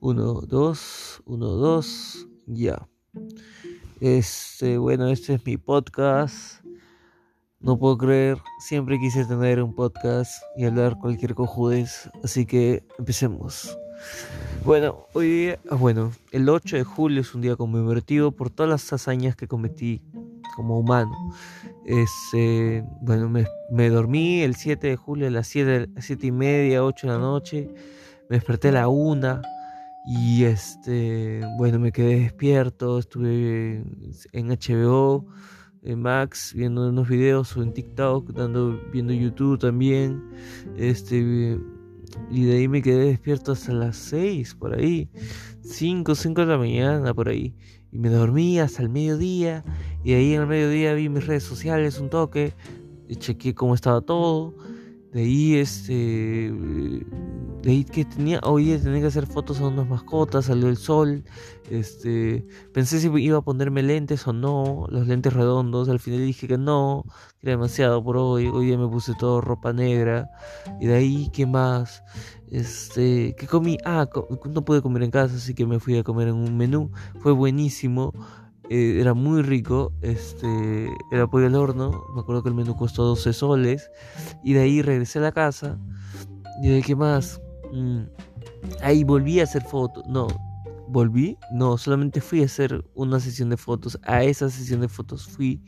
1, 2, 1, 2, ya. Este, bueno, este es mi podcast. No puedo creer, siempre quise tener un podcast y hablar cualquier cojudez, así que empecemos. Bueno, hoy día, ah, bueno, el 8 de julio es un día conmemorativo por todas las hazañas que cometí como humano. Este, bueno, me, me dormí el 7 de julio a las 7, 7 y media, 8 de la noche. Me desperté a la 1 y este, bueno, me quedé despierto, estuve en HBO, en Max, viendo unos videos o en TikTok, dando, viendo YouTube también. Este, y de ahí me quedé despierto hasta las 6, por ahí. 5, 5 de la mañana, por ahí. Y me dormí hasta el mediodía. Y de ahí en el mediodía vi mis redes sociales un toque. Chequeé cómo estaba todo. De ahí, este. De ahí que tenía. Hoy tenía que hacer fotos a unas mascotas. Salió el sol. Este. Pensé si iba a ponerme lentes o no. Los lentes redondos. Al final dije que no. Que era demasiado por hoy. Hoy día me puse todo ropa negra. Y de ahí, ¿qué más? Este. ¿Qué comí? Ah, no pude comer en casa. Así que me fui a comer en un menú. Fue buenísimo. Eh, era muy rico, este, era pollo al horno, me acuerdo que el menú costó 12 soles, y de ahí regresé a la casa, y de qué más, mm, ahí volví a hacer fotos, no, volví, no, solamente fui a hacer una sesión de fotos, a esa sesión de fotos fui,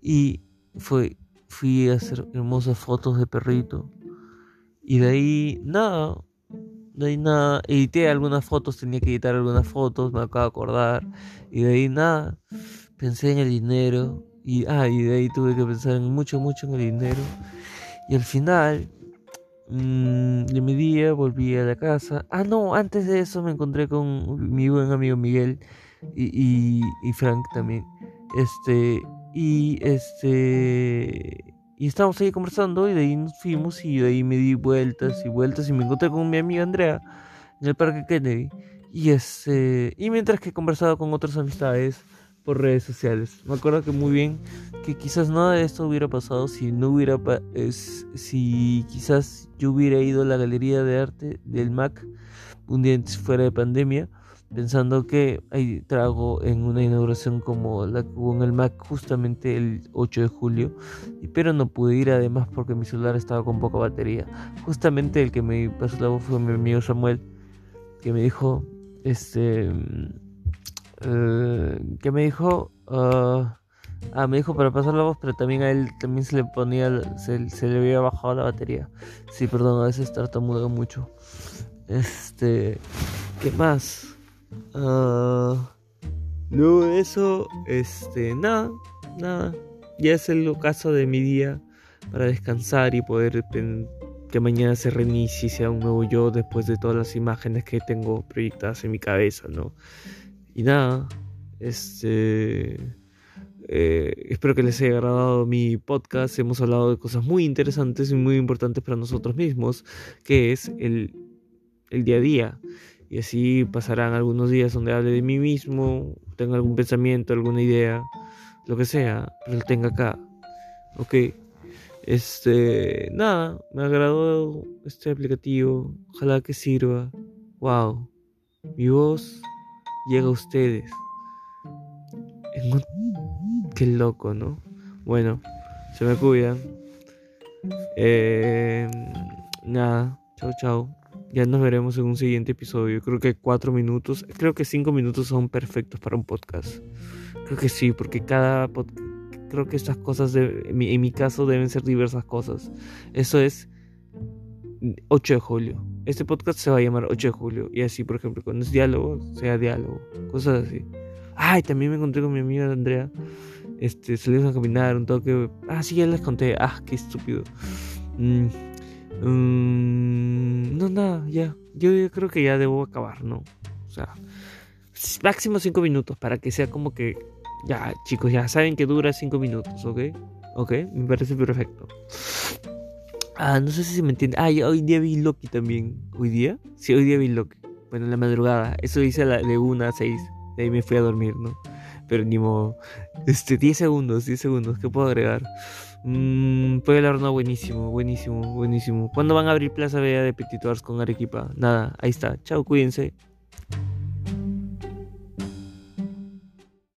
y fue, fui a hacer hermosas fotos de perrito, y de ahí, nada, de ahí nada, edité algunas fotos, tenía que editar algunas fotos, me acabo de acordar. Y de ahí nada, pensé en el dinero. Y, ah, y de ahí tuve que pensar en mucho, mucho en el dinero. Y al final, mmm, de mi día volví a la casa. Ah, no, antes de eso me encontré con mi buen amigo Miguel y, y, y Frank también. Este, y este y estábamos ahí conversando y de ahí nos fuimos y de ahí me di vueltas y vueltas y me encontré con mi amiga Andrea en el Parque Kennedy. Y, este, y mientras que conversaba con otras amistades por redes sociales. Me acuerdo que muy bien que quizás nada de esto hubiera pasado si no hubiera es, si quizás yo hubiera ido a la galería de arte del MAC un día fuera de pandemia pensando que hay trago en una inauguración como la que hubo en el Mac justamente el 8 de julio, pero no pude ir además porque mi celular estaba con poca batería. Justamente el que me pasó la voz fue mi amigo Samuel, que me dijo, este, que me dijo, ah, ah, me dijo para pasar la voz, pero también a él también se le ponía, se, le había bajado la batería. Sí, perdón, a veces tartamudo mucho. Este, ¿qué más? Uh, luego de eso, este, nada, nada. Ya es el ocaso de mi día para descansar y poder que mañana se reinicie y sea un nuevo yo después de todas las imágenes que tengo proyectadas en mi cabeza, ¿no? Y nada, este. Eh, espero que les haya agradado mi podcast. Hemos hablado de cosas muy interesantes y muy importantes para nosotros mismos, que es el, el día a día. Y así pasarán algunos días donde hable de mí mismo, tenga algún pensamiento, alguna idea, lo que sea, pero lo tenga acá. Ok. Este, nada, me agradó este aplicativo. Ojalá que sirva. Wow. Mi voz llega a ustedes. Qué loco, ¿no? Bueno, se me cuidan. Eh, nada, chao, chao. Ya nos veremos en un siguiente episodio. Creo que cuatro minutos, creo que cinco minutos son perfectos para un podcast. Creo que sí, porque cada podcast, creo que estas cosas, en, mi, caso, deben ser diversas cosas. Eso es 8 de julio. Este podcast se va a llamar 8 de julio. Y así, por ejemplo, cuando es diálogo, sea diálogo. Cosas así. Ay, también me encontré con mi amiga Andrea. Este, salimos a caminar un toque. Ah, sí, ya les conté. Ah, qué estúpido. Mm, Mm, no, nada, ya. Yo, creo que ya debo acabar, ¿no? O sea, máximo 5 minutos para que sea como que. Ya, chicos, ya saben que dura 5 minutos, ¿ok? Ok, me parece perfecto. Ah, no sé si me entiende. Ah, hoy día vi Loki también. ¿Hoy día? Sí, hoy día vi Loki. Bueno, en la madrugada. Eso hice de 1 a 6. De ahí me fui a dormir, ¿no? Pero ni modo. Este, 10 segundos, 10 segundos. ¿Qué puedo agregar? Mmm, al horno, buenísimo, buenísimo, buenísimo. ¿Cuándo van a abrir Plaza Vea de Petit con Arequipa? Nada, ahí está. Chao, cuídense.